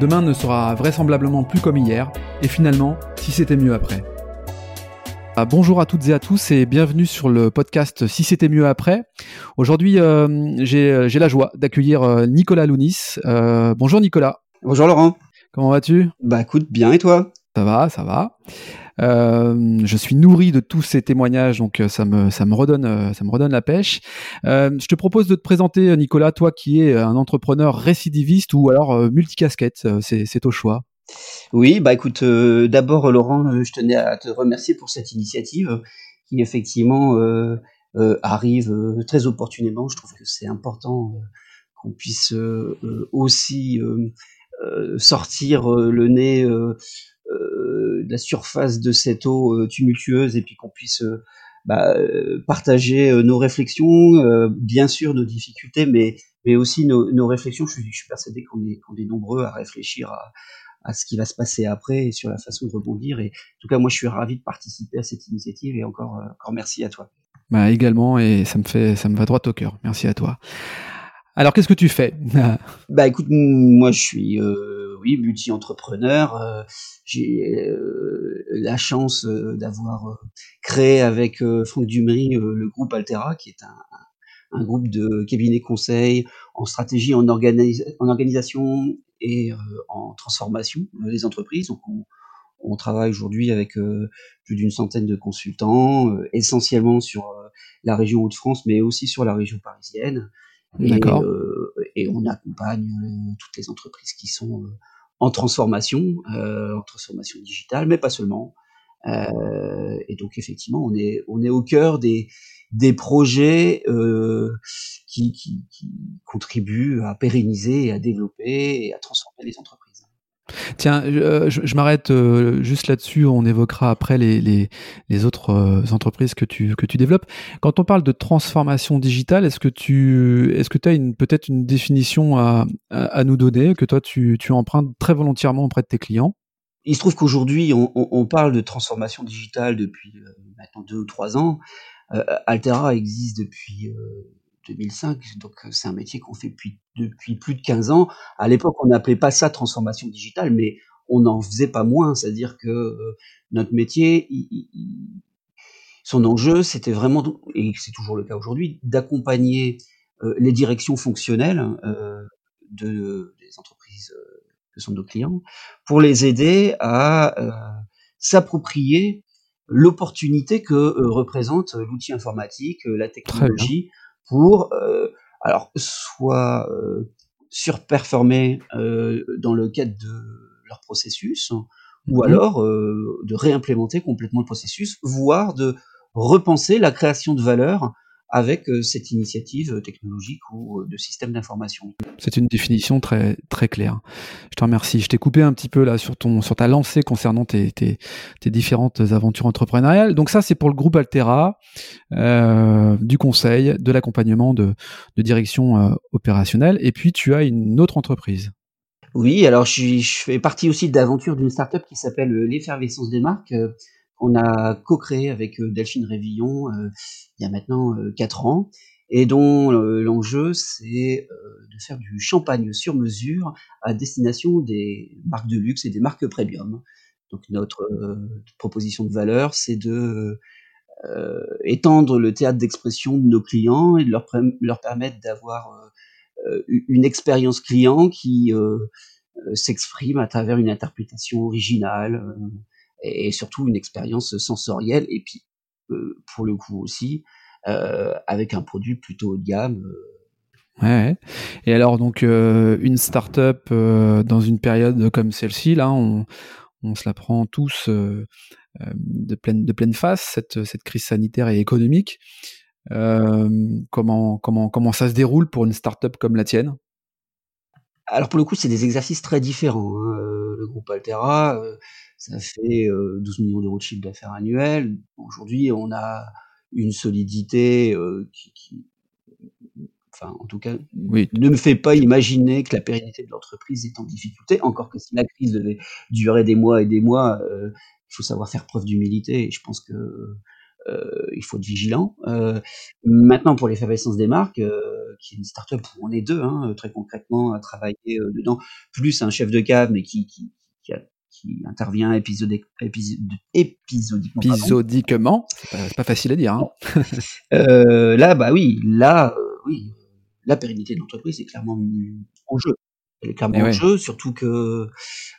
Demain ne sera vraisemblablement plus comme hier, et finalement, si c'était mieux après. Ah, bonjour à toutes et à tous et bienvenue sur le podcast Si c'était mieux après. Aujourd'hui, euh, j'ai la joie d'accueillir euh, Nicolas Lounis. Euh, bonjour Nicolas. Bonjour Laurent. Comment vas-tu? Bah écoute, bien et toi? Ça va, ça va. Euh, je suis nourri de tous ces témoignages, donc euh, ça me ça me redonne euh, ça me redonne la pêche. je te propose de te présenter, Nicolas, toi qui es un entrepreneur récidiviste ou alors multicasquette, c'est au choix. Oui, bah écoute, d'abord Laurent, je tenais à te remercier pour cette initiative qui effectivement arrive très opportunément. Je trouve que c'est important qu'on puisse aussi sortir le nez euh, la surface de cette eau euh, tumultueuse et puis qu'on puisse euh, bah, partager nos réflexions, bien sûr nos difficultés, mais, mais aussi nos, réflexions. Je suis, persuadé qu'on est, qu'on est nombreux à réfléchir à, à ce qui va se passer après et sur la façon de rebondir. Et en tout cas, moi, je suis ravi de participer à cette initiative et encore, encore merci à toi. Bah, également, et ça me fait, ça me va droit au cœur. Merci à toi. Alors, qu'est-ce que tu fais? Bah, écoute, moi, je suis euh, oui, multi-entrepreneur. Euh, j'ai euh, la chance euh, d'avoir créé avec Franck Dumery le groupe Altera, qui est un, groupe de cabinets conseils en stratégie, en, en organisation et en transformation des entreprises. Donc on, on travaille aujourd'hui avec plus d'une centaine de consultants, essentiellement sur la région Hauts-de-France, mais aussi sur la région parisienne. Et, et on accompagne toutes les entreprises qui sont en transformation, euh, en transformation digitale, mais pas seulement. Euh, et donc effectivement, on est on est au cœur des des projets euh, qui, qui, qui, contribuent à pérenniser et à développer et à transformer les entreprises. Tiens, euh, je, je m'arrête euh, juste là-dessus. On évoquera après les, autres euh, entreprises que tu, développes. Quand on parle de transformation digitale, est-ce que tu est-ce que as peut-être une définition à, nous donner que toi tu, empruntes très volontiers auprès de tes clients? Il se trouve qu'aujourd'hui, on, on, parle de transformation digitale depuis maintenant deux ou trois ans. Altera existe depuis 2005, donc euh, c'est un métier qu'on fait depuis, depuis plus de 15 ans. À l'époque, on n'appelait pas ça transformation digitale, mais on n'en faisait pas moins, c'est-à-dire que euh, notre métier, son enjeu, c'était vraiment, et c'est toujours le cas aujourd'hui, d'accompagner euh, les directions fonctionnelles de, des entreprises que sont nos clients pour les aider à s'approprier l'opportunité que représente l'outil informatique, la technologie pour euh, alors soit euh, surperformer euh, dans le cadre de leur processus, ou mmh alors de réimplémenter complètement le processus, voire de repenser la création de valeur avec euh, cette initiative technologique ou euh, de système d'information. C'est une définition très très claire. Je te remercie. Je t'ai coupé un petit peu là sur ton sur ta lancée concernant tes, tes, tes différentes aventures entrepreneuriales. Donc ça c'est pour le groupe Altera, euh, du conseil, de l'accompagnement, de, de direction euh, opérationnelle. Et puis tu as une autre entreprise. Oui, alors je, je fais partie aussi d'aventure d'une startup qui s'appelle l'effervescence des marques qu'on a co-créé avec euh, Delphine Révillon euh, il y a maintenant euh, quatre ans et dont l'enjeu c'est de faire du champagne sur mesure à destination des marques de luxe et des marques premium. Donc notre proposition de valeur, c'est de étendre le théâtre d'expression de nos clients et de leur, leur permettre d'avoir une expérience client qui s'exprime à travers une interprétation originale, et surtout une expérience sensorielle et puis euh, pour le coup aussi euh, avec un produit plutôt haut de gamme. Euh. Ouais. Et alors donc une start-up dans une période comme celle-ci, là, on, on, se la prend tous de pleine de pleine face cette, cette crise sanitaire et économique. comment comment comment ça se déroule pour une start-up comme la tienne? Alors pour le coup, c'est des exercices très différents, hein, heu, le groupe Altera, heu, ça fait, heu, 12 000 000 € de chiffre d'affaires annuel. Aujourd'hui, on a une solidité, qui qui enfin, en tout cas, Oui. ne me fait pas imaginer que la pérennité de l'entreprise est en difficulté, encore que si la crise devait durer des mois et des mois, il faut savoir faire preuve d'humilité et je pense que, heu, il faut être vigilant. Heu, maintenant pour l'effervescence des marques, heu, qui est une start-up où on est 2, hein, très concrètement à travailler, dedans, plus un chef de cave, mais qui qui qui a qui intervient épisodique épis épisodiquement. Épisodiquement, c'est pas facile à dire, hein. Là, bah oui, là, oui, la pérennité de l'entreprise est clairement en jeu. Clairement Et en ouais. jeu, surtout que,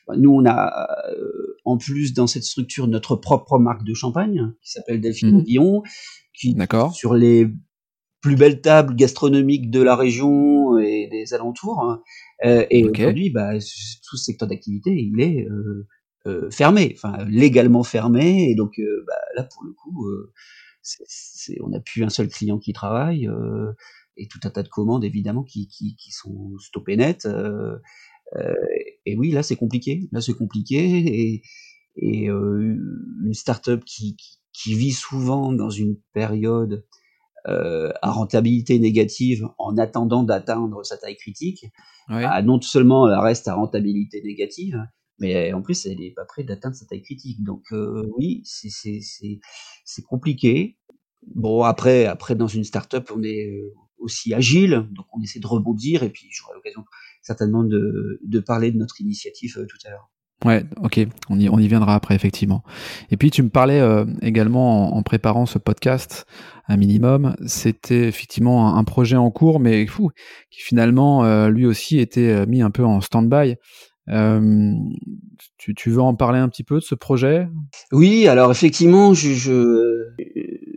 bah, nous, on a, heu, en plus dans cette structure notre propre marque de champagne qui s'appelle Delphine Mmh. Qui sur les plus belles tables gastronomiques de la région et des alentours, hein, heu et aujourd'hui, bah, tout ce secteur d'activité, il est, heu, fermé, enfin légalement fermé et donc bah, là pour le coup, on n'a plus un seul client qui travaille, et tout un tas de commandes évidemment qui qui qui sont stoppées net, heu heu et oui, là c'est compliqué. Là c'est compliqué et et heu, une start-up qui qui qui vit souvent dans une période, heu, à rentabilité négative en attendant d'atteindre sa taille critique, Ouais. bah, non seulement elle reste à rentabilité négative, mais en plus elle est pas près d'atteindre sa taille critique. Donc heu, oui, c'est c'est c'est c'est compliqué. Bon après après dans une start-up, on est, aussi agile, donc on essaie de rebondir et puis j'aurai l'occasion certainement de de parler de notre initiative, heu, tout à l'heure. Ouais, OK, on y on y viendra après effectivement. Et puis tu me parlais, heu, également en en préparant ce podcast, un minimum, c'était effectivement un un projet en cours, mais fou, qui finalement, heu, lui aussi était, mis un peu en stand-by. Tu tu veux en parler un petit peu de ce projet? Oui, alors effectivement, je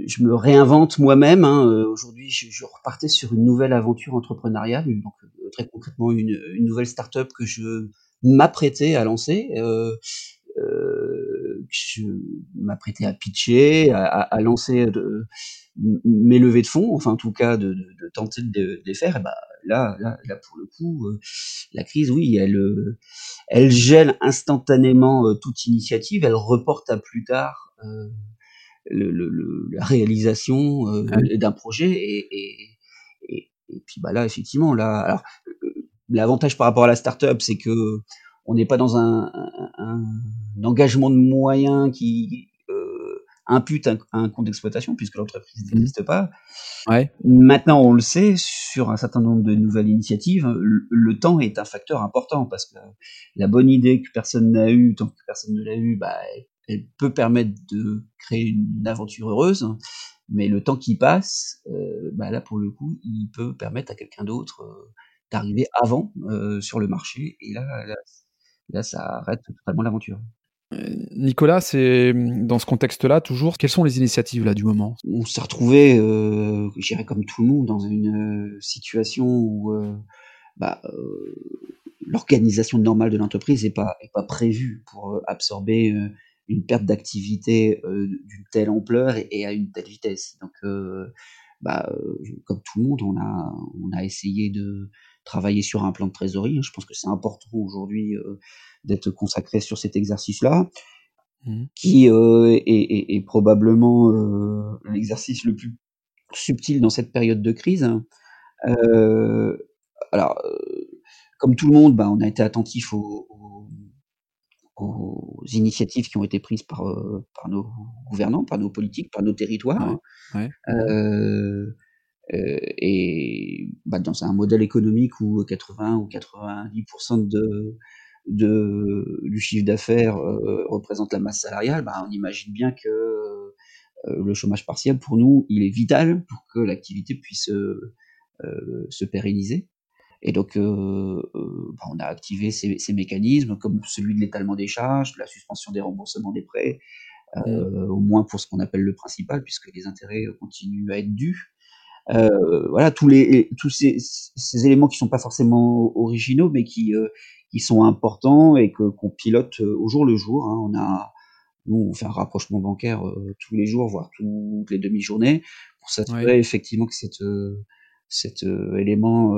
je me réinvente moi-même, hein, heu, aujourd'hui je je repartais sur une nouvelle aventure entrepreneuriale, donc heu, très concrètement une une nouvelle start-up que je m'apprêtais à lancer, heu, que je m'apprêtais à pitcher, à à à lancer de mes levées de fonds, enfin en tout cas de de de tenter de les faire. Et bah, là là là pour le coup, heu, la crise oui, elle, heu, elle gèle instantanément, toute initiative, elle reporte à plus tard, le le le la réalisation, heu, Ouais. d'un projet et et et et puis, bah, là effectivement là alors, heu, l'avantage par rapport à la start-up, c'est qu'on n'est pas dans un un un engagement de moyens qui, heu, impute un un compte d'exploitation puisque l'entreprise Mmh. n'existe pas. Ouais. Maintenant, on le sait, sur un certain nombre de nouvelles initiatives, le le temps est un facteur important parce que la bonne idée que personne n'a eue, tant que personne ne l'a eue, bah, elle peut permettre de créer une aventure heureuse, mais le temps qui passe, heu, bah, là pour le coup, il peut permettre à quelqu'un d'autre, heu, d'arriver avant, heu, sur le marché et là là là ça arrête totalement l'aventure. Nicolas, c'est, dans ce contexte-là toujours, quelles sont les initiatives là du moment? On s'est retrouvés, heu, je dirais comme tout le monde dans une, situation où, bah, l'organisation normale de l'entreprise est pas est pas prévue pour, absorber, une perte d'activité, heu, d'une telle ampleur et et à une telle vitesse. Donc heu, bah, heu, comme tout le monde, on a on a essayé de travailler sur un plan de trésorerie, hein. Je pense que c'est important aujourd'hui, d'être consacré sur cet exercice-là Mmh. qui, est est est probablement, l'exercice le plus subtil dans cette période de crise. Heu, alors, comme tout le monde, bah, on a été attentifs aux aux aux initiatives qui ont été prises par, heu, par nos gouvernants, par nos politiques, par nos territoires, Ouais, ouais. Mh. heu heu et bah, dans un modèle économique où 80 ou 90 de de du chiffre d'affaires, représente la masse salariale, bah, on imagine bien que, le chômage partiel pour nous, il est vital pour que l'activité puisse, se pérenniser et donc heu heu, bah, on a activé ces ces mécanismes comme celui de l'étalement des charges, de la suspension des remboursements des prêts, Mmh. heu, au moins pour ce qu'on appelle le principal puisque les intérêts, continuent à être dus. Voilà tous les tous ces ces éléments qui sont pas forcément originaux, mais qui, qui sont importants et que qu'on pilote, au jour le jour, hein. On a nous, on fait un rapprochement bancaire, tous les jours, voire toutes les demi-journées pour Ouais. s'assurer effectivement que cet, heu, cet, élément,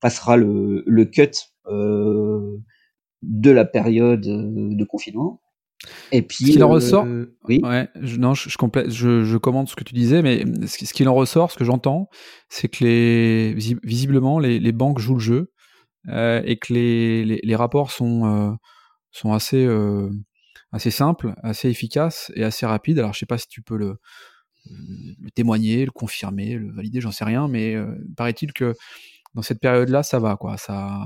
passera le le cut, de la période de confinement. Et puis, ce qu'il en ressort, oui. Ouais, je, non, je, je, complète, je, je commande ce que tu disais, mais ce, ce qu'il en ressort, ce que j'entends, c'est que les, visiblement, les, les, banques jouent le jeu euh, et que les, les, les rapports sont, euh, sont assez, euh, assez simples, assez efficaces et assez rapides. Alors, je sais pas si tu peux le, le témoigner, le confirmer, le valider, j'en sais rien, mais euh, paraît-il que dans cette période-là, ça va, quoi. Ça,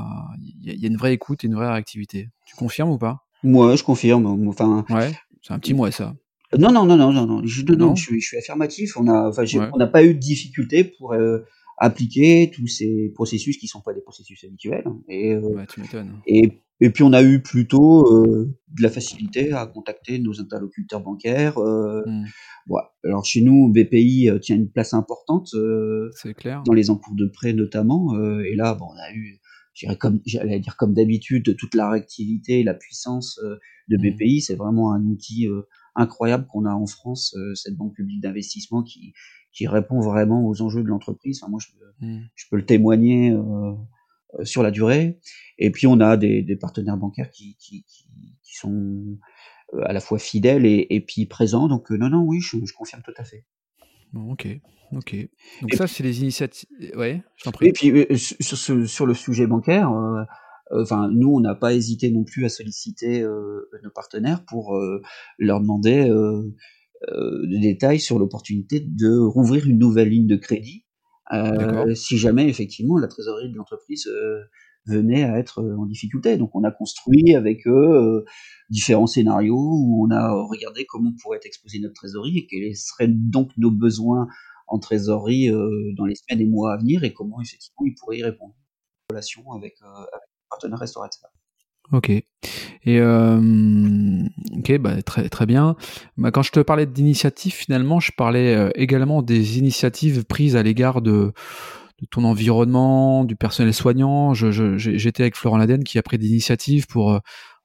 il y, a une vraie écoute et une vraie réactivité. Tu confirmes ou pas? Moi, je confirme. Enfin, ouais, c'est un petit mois ça. Non, non, non, non, non, non. Je, non, je, suis, je suis affirmatif. On a, enfin, on n'a pas eu de difficulté pour euh, appliquer tous ces processus qui sont pas des processus habituels. Et, euh, ouais, tu m'étonnes. Et, et puis on a eu plutôt euh, de la facilité à contacter nos interlocuteurs bancaires. Euh, mmh. Alors chez nous, BPI euh, tient une place importante. Euh, clair. Dans les encours de prêt notamment. et là, bon, on a eu j'allais dire comme d'habitude toute la réactivité et la puissance euh, de mmh. BPI c'est vraiment un outil euh, incroyable qu'on a en France euh, cette banque publique d'investissement qui qui répond vraiment aux enjeux de l'entreprise enfin moi je mmh. je peux le témoigner sur la durée et puis on a des, des partenaires bancaires qui, qui, qui, qui sont à la fois fidèles et, et puis présents donc non non oui je, je confirme tout à fait ok Ok. Donc ça, c'est les initiatives. Ouais, je t'en prie. Et puis euh, sur, sur, le sujet bancaire, euh, euh, enfin nous, on n'a pas hésité non plus à solliciter nos partenaires pour leur demander des détails sur l'opportunité de rouvrir une nouvelle ligne de crédit, si jamais effectivement la trésorerie de l'entreprise venait à être en difficulté. Donc on a construit avec eux différents scénarios où on a regardé comment pourrait être exposée notre trésorerie et quels seraient donc nos besoins en trésorerie euh, dans les semaines et mois à venir et comment effectivement il pourrait y répondre. Relation avec, euh, avec partenaire restaurateur. Ok. Et euh, ok, bah, très très bien. Bah, quand je te parlais d'initiatives, finalement, je parlais euh, également des initiatives prises à l'égard de, ton environnement, du personnel soignant. J'étais avec Florent Laden qui a pris des initiatives pour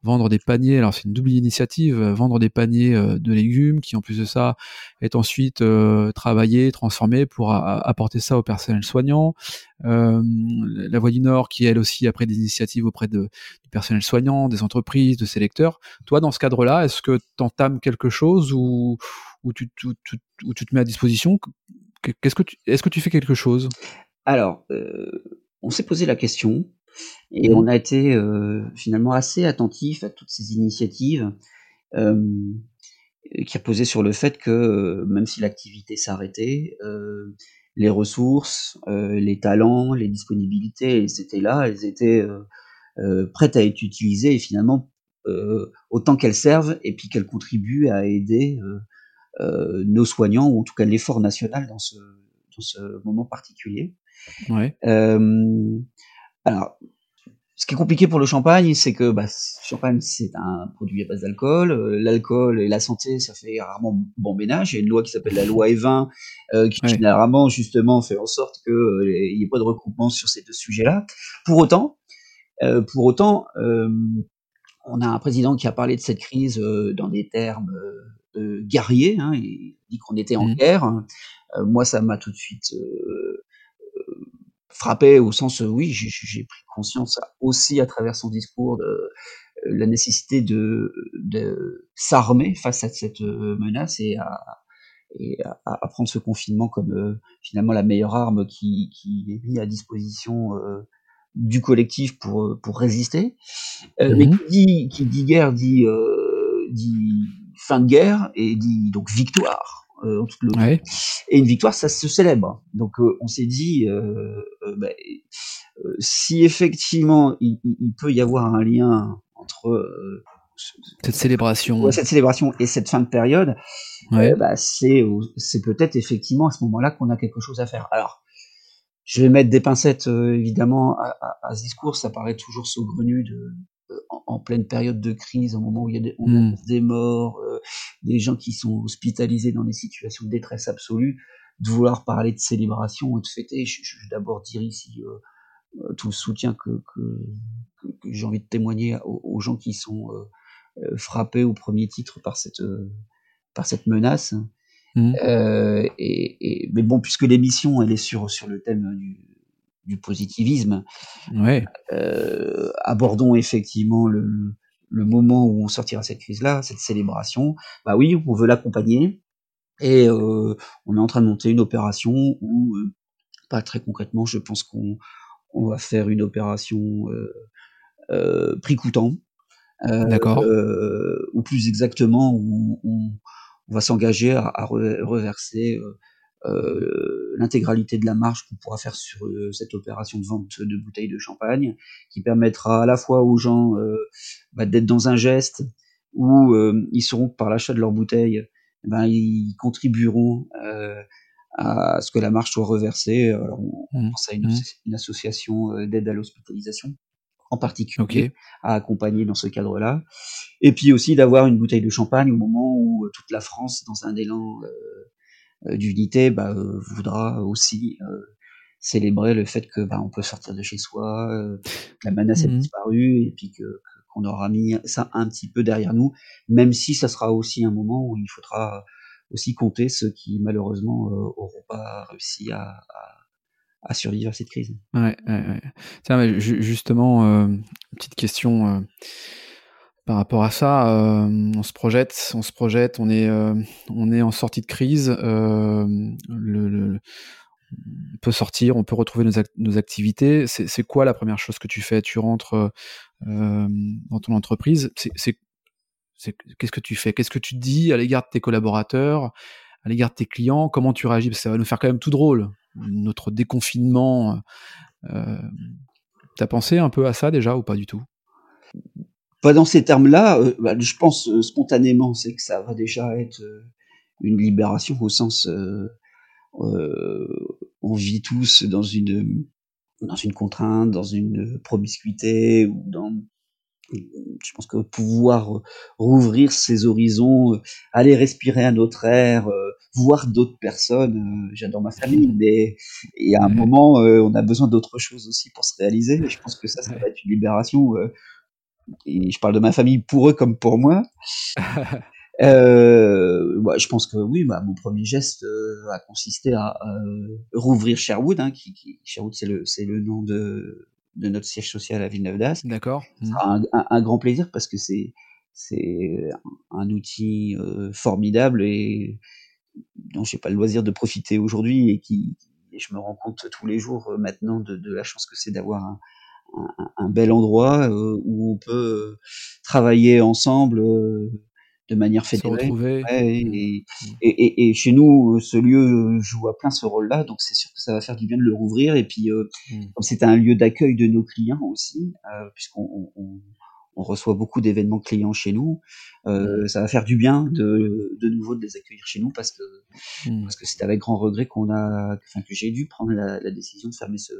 vendre des paniers. Alors c'est une double initiative, euh, vendre des paniers euh, de légumes qui en plus de ça est ensuite euh, travaillé, transformé pour apporter ça au personnel soignant. la Voix du Nord qui elle aussi a pris des initiatives auprès de, du personnel soignant, des entreprises, de ses lecteurs. Toi dans ce cadre-là, est-ce que tu entames quelque chose ou, ou, tu, tu, tu te mets à disposition? Qu'est-ce que tu, est-ce que tu fais quelque chose? Alors, on s'est posé la question. Et on a été euh, finalement assez attentif à toutes ces initiatives euh, qui reposaient sur le fait que euh, même si l'activité s'arrêtait, les ressources, les talents, les disponibilités, elles étaient là, elles étaient prêtes à être utilisées et finalement autant qu'elles servent et puis qu'elles contribuent à aider nos soignants ou en tout cas l'effort national dans ce, dans ce moment particulier. Ouais. Alors, ce qui est compliqué pour le champagne, c'est que bah, le champagne, c'est un produit à base d'alcool. Euh, l'alcool et la santé, ça fait rarement bon ménage. Il y a une loi qui s'appelle la loi E20, euh, qui généralement, justement, fait en sorte qu'il euh, n'y ait pas de recoupement sur ces deux sujets-là. Pour autant, euh, pour autant on a un président qui a parlé de cette crise dans des termes guerriers. Hein, il dit qu'on était en mmh. guerre. moi, ça m'a tout de suite frappé au sens, oui, j'ai pris conscience aussi à travers son discours de euh, la nécessité de, de s'armer face à cette euh, menace et à, et à, prendre ce confinement comme euh, finalement la meilleure arme qui, qui est mise à disposition du collectif pour, pour résister. Mais mmh qui dit, qui dit guerre dit, dit fin de guerre et dit donc victoire. Euh, et une victoire, ça se célèbre. Donc euh, on s'est dit, bah, si effectivement il, peut y avoir un lien entre cette célébration, cette célébration et cette fin de période, bah, c'est c'est peut-être effectivement à ce moment-là qu'on a quelque chose à faire. Alors je vais mettre des pincettes évidemment à, à, ce discours, ça paraît toujours saugrenu de en, pleine période de crise, au moment où il y a des, hmm. des morts, euh, des gens qui sont hospitalisés dans des situations de détresse absolue, de vouloir parler de célébration et de fêter, je, je, d'abord dire ici euh, euh, tout le soutien que, que, que, j'ai envie de témoigner aux, gens qui sont frappés au premier titre par cette, par cette menace. Hmm. et, et, mais bon, puisque l'émission elle est sur, sur le thème du, du positivisme. Ouais. Euh, abordons effectivement le, le moment où on sortira cette crise-là, cette célébration. Bah oui, on veut l'accompagner et euh, on est en train de monter une opération où, euh, pas très concrètement, je pense qu'on on va faire une opération prix coûtant. D'accord. ou plus exactement, où on, on va s'engager à, à, reverser euh, l'intégralité de la marge qu'on pourra faire sur euh, cette opération de vente de bouteilles de champagne, qui permettra à la fois aux gens euh, bah, d'être dans un geste où ils sauront que par l'achat de leurs bouteilles, eh ben, ils contribueront à ce que la marge soit reversée. Alors, on, mmh. pense à une, mmh. une association d'aide à l'hospitalisation en particulier à accompagner dans ce cadre-là. Et puis aussi d'avoir une bouteille de champagne au moment où toute la France, dans un élan euh, d'unité bah, euh, voudra aussi euh, célébrer le fait que bah, on peut sortir de chez soi, que la menace a mmh disparu et puis que qu'on aura mis ça un petit peu derrière nous, même si ça sera aussi un moment où il faudra aussi compter ceux qui malheureusement auront pas réussi à, à, à, survivre à cette crise. Ouais, ouais, ouais. Tiens, mais justement, euh, petite question par rapport à ça, euh, on se projette, on se projette, on est, euh, on est en sortie de crise. Euh, on peut sortir, on peut retrouver nos, activités. C'est quoi la première chose que tu fais? Tu rentres dans ton entreprise? Qu'est-ce que tu fais? Qu'est-ce que tu dis à l'égard de tes collaborateurs, à l'égard de tes clients? Comment tu réagis? Parce que ça va nous faire quand même tout drôle. Notre déconfinement. T'as pensé un peu à ça déjà ou pas du tout? Pas dans ces termes-là, euh, bah, je pense euh, spontanément, c'est que ça va déjà être euh, une libération au sens, on vit tous dans une dans une contrainte, dans une promiscuité ou dans je pense que pouvoir rouvrir ses horizons, aller respirer un autre air, voir d'autres personnes. J'adore ma famille, mais il y a un moment, on a besoin d'autre chose aussi pour se réaliser. Et je pense que ça, ça va être une libération et je parle de ma famille pour eux comme pour moi. euh, bah, je pense que oui, bah, mon premier geste euh, a consisté à euh, rouvrir Sherwood. Hein, qui, qui, Sherwood, c'est le, c'est le nom de, de notre siège social à Villeneuve d'Ascq. D'accord. Sera un, un, un, grand plaisir parce que c'est, c'est un outil euh, formidable et dont j'ai pas le loisir de profiter aujourd'hui et qui, et je me rends compte tous les jours maintenant de, de la chance que c'est d'avoir un, un, bel endroit euh, où on peut euh, travailler ensemble euh, de manière fédérée. Ouais, mmh. et, et, et, chez nous, ce lieu joue à plein ce rôle-là, donc c'est sûr que ça va faire du bien de le rouvrir. Et puis, mmh. comme c'est un lieu d'accueil de nos clients aussi, euh, puisqu'on on, on, reçoit beaucoup d'événements clients chez nous, euh, mmh. ça va faire du bien de, de nouveau de les accueillir chez nous parce que parce que c'est avec grand regret qu'on a, enfin que j'ai dû prendre la, la, décision de fermer ce,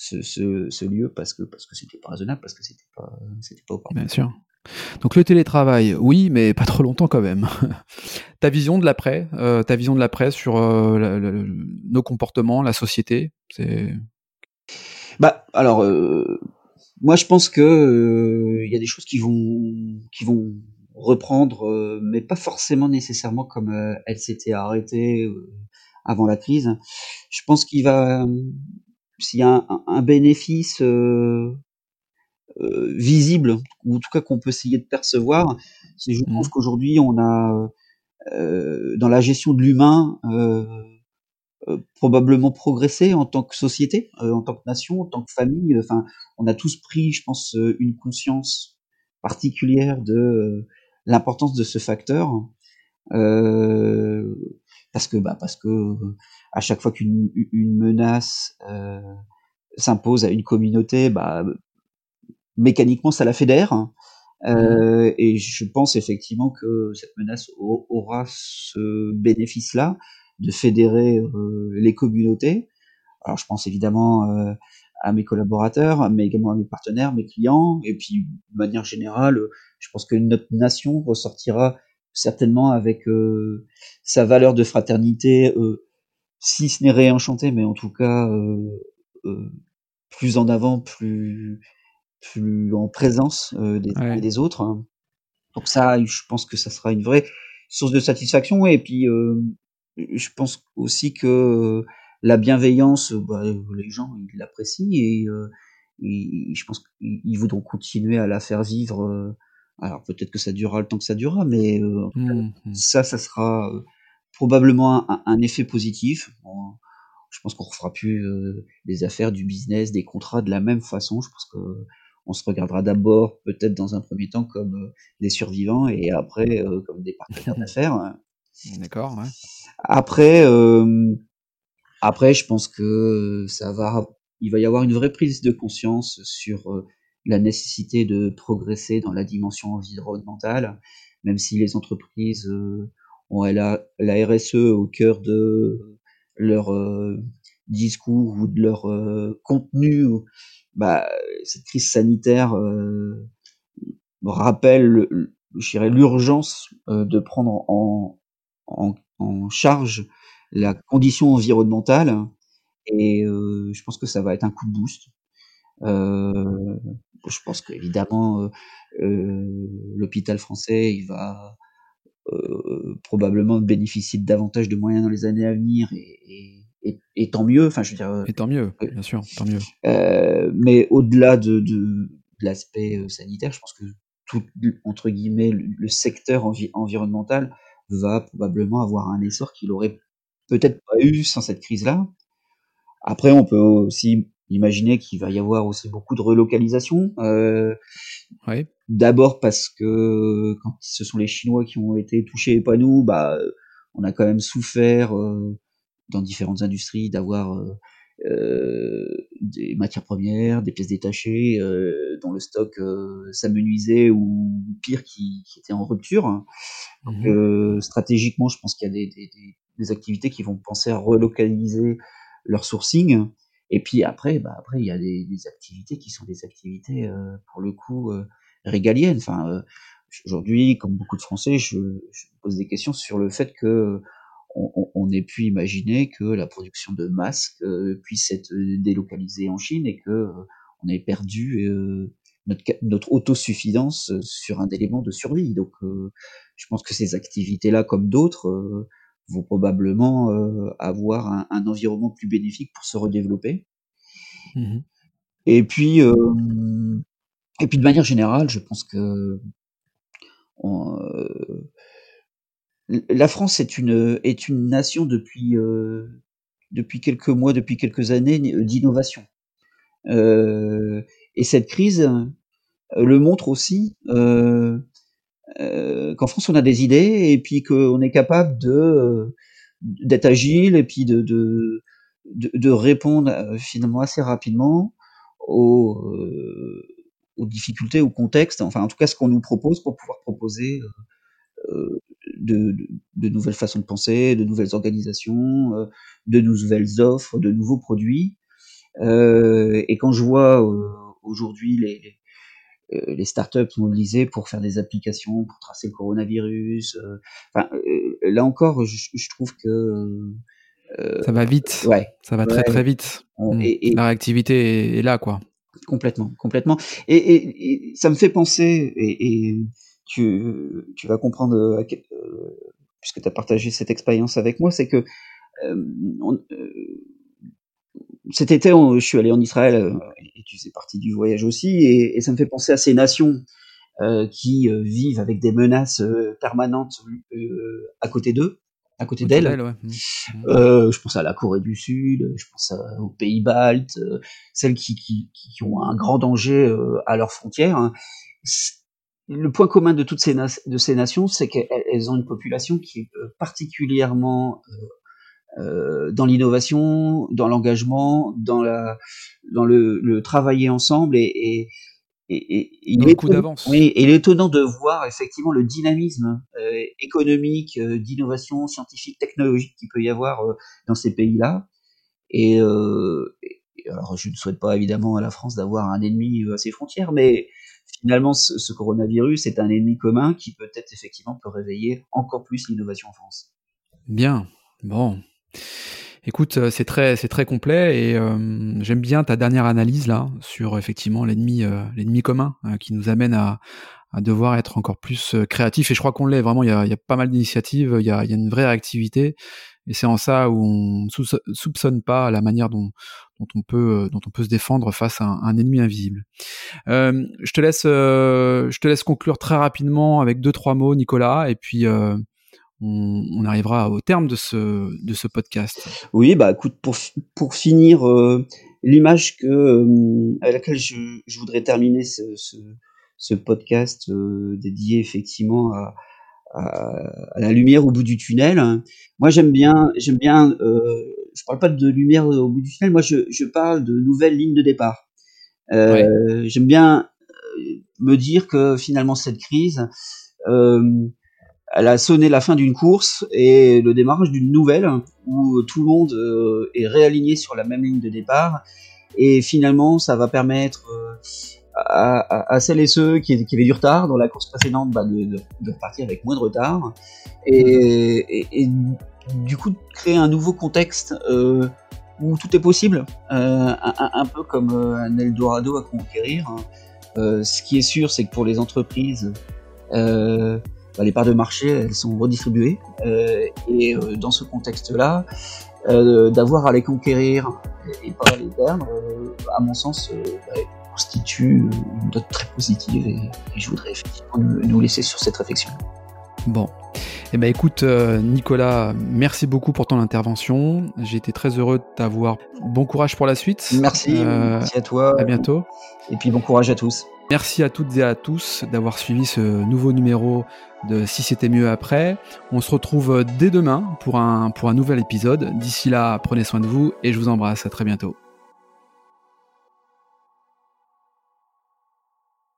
ce, ce, ce, lieu parce que parce que c'était pas raisonnable, parce que c'était pas c'était pas opportun. Bien sûr. Donc le télétravail, oui, mais pas trop longtemps quand même. ta vision de l'après, euh, ta vision de l'après sur euh, nos comportements, la société, c'est. Bah alors, euh, moi je pense que euh, il y a des choses qui vont qui vont reprendre, euh, mais pas forcément nécessairement comme elles s'étaient arrêtées avant la crise. Je pense qu'il va s'il y a un, un bénéfice euh, euh, visible, ou en tout cas qu'on peut essayer de percevoir, c'est je mmh. qu'aujourd'hui on a euh, dans la gestion de l'humain euh, euh, probablement progressé en tant que société, euh, en tant que nation, en tant que famille. Enfin, on a tous pris, je pense, une conscience particulière de l'importance de ce facteur. Euh, parce que bah parce que à chaque fois qu'une une menace euh, s'impose à une communauté, bah mécaniquement ça la fédère. Hein. Euh, et je pense effectivement que cette menace aura ce bénéfice-là de fédérer euh, les communautés. Alors je pense évidemment euh, à mes collaborateurs, mais également à mes partenaires, mes clients, et puis de manière générale, je pense que notre nation ressortira certainement avec euh, sa valeur de fraternité, euh, si ce n'est réenchanté, mais en tout cas euh, plus en avant, plus plus en présence des ouais. des autres. Hein. Donc ça, je pense que ça sera une vraie source de satisfaction. Et puis, je pense aussi que la bienveillance, bah, les gens ils l'apprécient et, je pense qu'ils voudront continuer à la faire vivre. Alors peut-être que ça durera le temps que ça durera, mais mmh, mmh. ça, ça sera probablement un, effet positif. je pense qu'on refera plus des affaires, du business, des contrats de la même façon. Je pense que on se regardera d'abord peut-être dans un premier temps comme des survivants et après comme des partenaires d'affaires. D'accord. Après, après, je pense que ça va, il va y avoir une vraie prise de conscience sur la nécessité de progresser dans la dimension environnementale, même si les entreprises ont la, RSE au cœur de leur discours ou de leur contenu. Bah, cette crise sanitaire rappelle, l'urgence de prendre en, charge la condition environnementale et euh, je pense que ça va être un coup de boost. Euh, je pense qu'évidemment euh, euh, l'hôpital français il va probablement bénéficier de davantage de moyens dans les années à venir et, et, et, tant mieux. Enfin, je veux dire. Et tant mieux, bien sûr, tant mieux. mais au-delà de, de, de l'aspect sanitaire, je pense que tout entre guillemets le, le secteur envi environnemental va probablement avoir un essor qu'il aurait peut-être pas eu sans cette crise-là. Après, on peut aussi imaginer qu'il va y avoir aussi beaucoup de relocalisation. Euh, D'abord parce que quand ce sont les Chinois qui ont été touchés et pas nous, bah, on a quand même souffert euh, dans différentes industries d'avoir euh, euh, des matières premières, des pièces détachées euh, dont le stock euh, s'amenuisait ou pire qui, qui était en rupture. Donc, mmh stratégiquement, je pense qu'il y a des, des, des, activités qui vont penser à relocaliser leur sourcing. Et puis après, bah après il y a des, activités qui sont des activités pour le coup régaliennes. Enfin, aujourd'hui, comme beaucoup de Français, je, je, pose des questions sur le fait que on, on, ait pu imaginer que la production de masques euh, puisse être délocalisée en Chine et que euh, on ait perdu euh, notre, notre, autosuffisance sur un élément de survie. Donc, je pense que ces activités-là, comme d'autres, vont probablement avoir un, un, environnement plus bénéfique pour se redévelopper. Mmh et puis, et puis de manière générale, je pense que on, la France est une est une nation depuis euh, depuis quelques mois, depuis quelques années d'innovation. Euh, et cette crise euh, le montre aussi euh, euh, qu'en France on a des idées et puis qu'on est capable de d'être agile et puis de, répondre finalement assez rapidement aux, difficultés, aux contextes, enfin en tout cas ce qu'on nous propose pour pouvoir proposer euh, de, nouvelles façons de penser, de nouvelles organisations, euh, de nouvelles offres, de nouveaux produits. Euh, et quand je vois aujourd'hui les, les startups mobilisées pour faire des applications, pour tracer le coronavirus, enfin, là encore, je, je trouve que ça va vite. Ouais. Ça va très très vite. Hmm. et, La réactivité est, là, quoi. Complètement, complètement. Et, et, et ça me fait penser, et, tu, tu vas comprendre, euh, euh, puisque tu as partagé cette expérience avec moi, c'est que euh, cet été, je suis allé en Israël, et tu fais partie du voyage aussi, et, et, ça me fait penser à ces nations qui vivent avec des menaces permanentes à côté d'eux, à côté d'elles. Ouais. Mmh. Mmh. je pense à la Corée du Sud, je pense aux pays baltes, celles qui, qui, qui, ont un grand danger à leurs frontières. Hein le point commun de toutes ces, de ces nations, c'est qu'elles ont une population qui est euh, particulièrement euh, dans l'innovation, dans l'engagement, dans, la, dans le, le travailler ensemble et, et, et, et il, est étonnant, oui, et il est étonnant de voir effectivement le dynamisme euh, économique, euh, d'innovation scientifique, technologique qu'il peut y avoir dans ces pays-là. Et, alors, je ne souhaite pas évidemment à la France d'avoir un ennemi à ses frontières, mais finalement, ce, coronavirus est un ennemi commun qui peut-être effectivement peut réveiller encore plus l'innovation en France. Bien, bon. Écoute, euh, c'est très, c'est très complet et euh, j'aime bien ta dernière analyse là sur effectivement l'ennemi, euh, l'ennemi commun qui nous amène à, devoir être encore plus créatif et je crois qu'on l'est vraiment. Il y a, pas mal d'initiatives, il y a, une vraie réactivité Et c'est en ça où on ne soupçonne pas la manière dont, on peut, dont on peut se défendre face à un, ennemi invisible. Je, te laisse, je te laisse conclure très rapidement avec deux, trois mots, Nicolas, et puis on, on, arrivera au terme de ce, de ce podcast. Oui, bah écoute, pour, pour finir, euh, l'image que, euh, à laquelle je, je voudrais terminer ce, ce, ce podcast dédié effectivement à, à, la lumière au bout du tunnel. Moi, j'aime bien, j'aime bien. Euh, je parle pas de lumière au bout du tunnel. Moi, je, je parle de nouvelles lignes de départ. Euh, J'aime bien euh, me dire que finalement cette crise, euh, elle a sonné la fin d'une course et le démarrage d'une nouvelle où tout le monde euh, est réaligné sur la même ligne de départ. Et finalement, ça va permettre euh, à, celles et ceux qui, avaient du retard dans la course précédente bah, de, de, de, repartir avec moins de retard et, du coup de créer un nouveau contexte euh, où tout est possible, un, peu comme un Eldorado à conquérir. Hein. Ce qui est sûr, c'est que pour les entreprises, bah, les parts de marché, elles sont redistribuées. Euh, et dans ce contexte-là, d'avoir à les conquérir et pas à les perdre, à mon sens, bah, constitue une note très positive et, je voudrais effectivement nous laisser sur cette réflexion. Bon. Eh ben écoute euh, Nicolas, merci beaucoup pour ton intervention. J'ai été très heureux de t'avoir. Bon courage pour la suite. Merci, euh, merci à toi. À bientôt. Et puis bon courage à tous. Merci à toutes et à tous d'avoir suivi ce nouveau numéro de Si c'était mieux après. On se retrouve dès demain pour un, pour un nouvel épisode. D'ici là, prenez soin de vous et je vous embrasse. À très bientôt.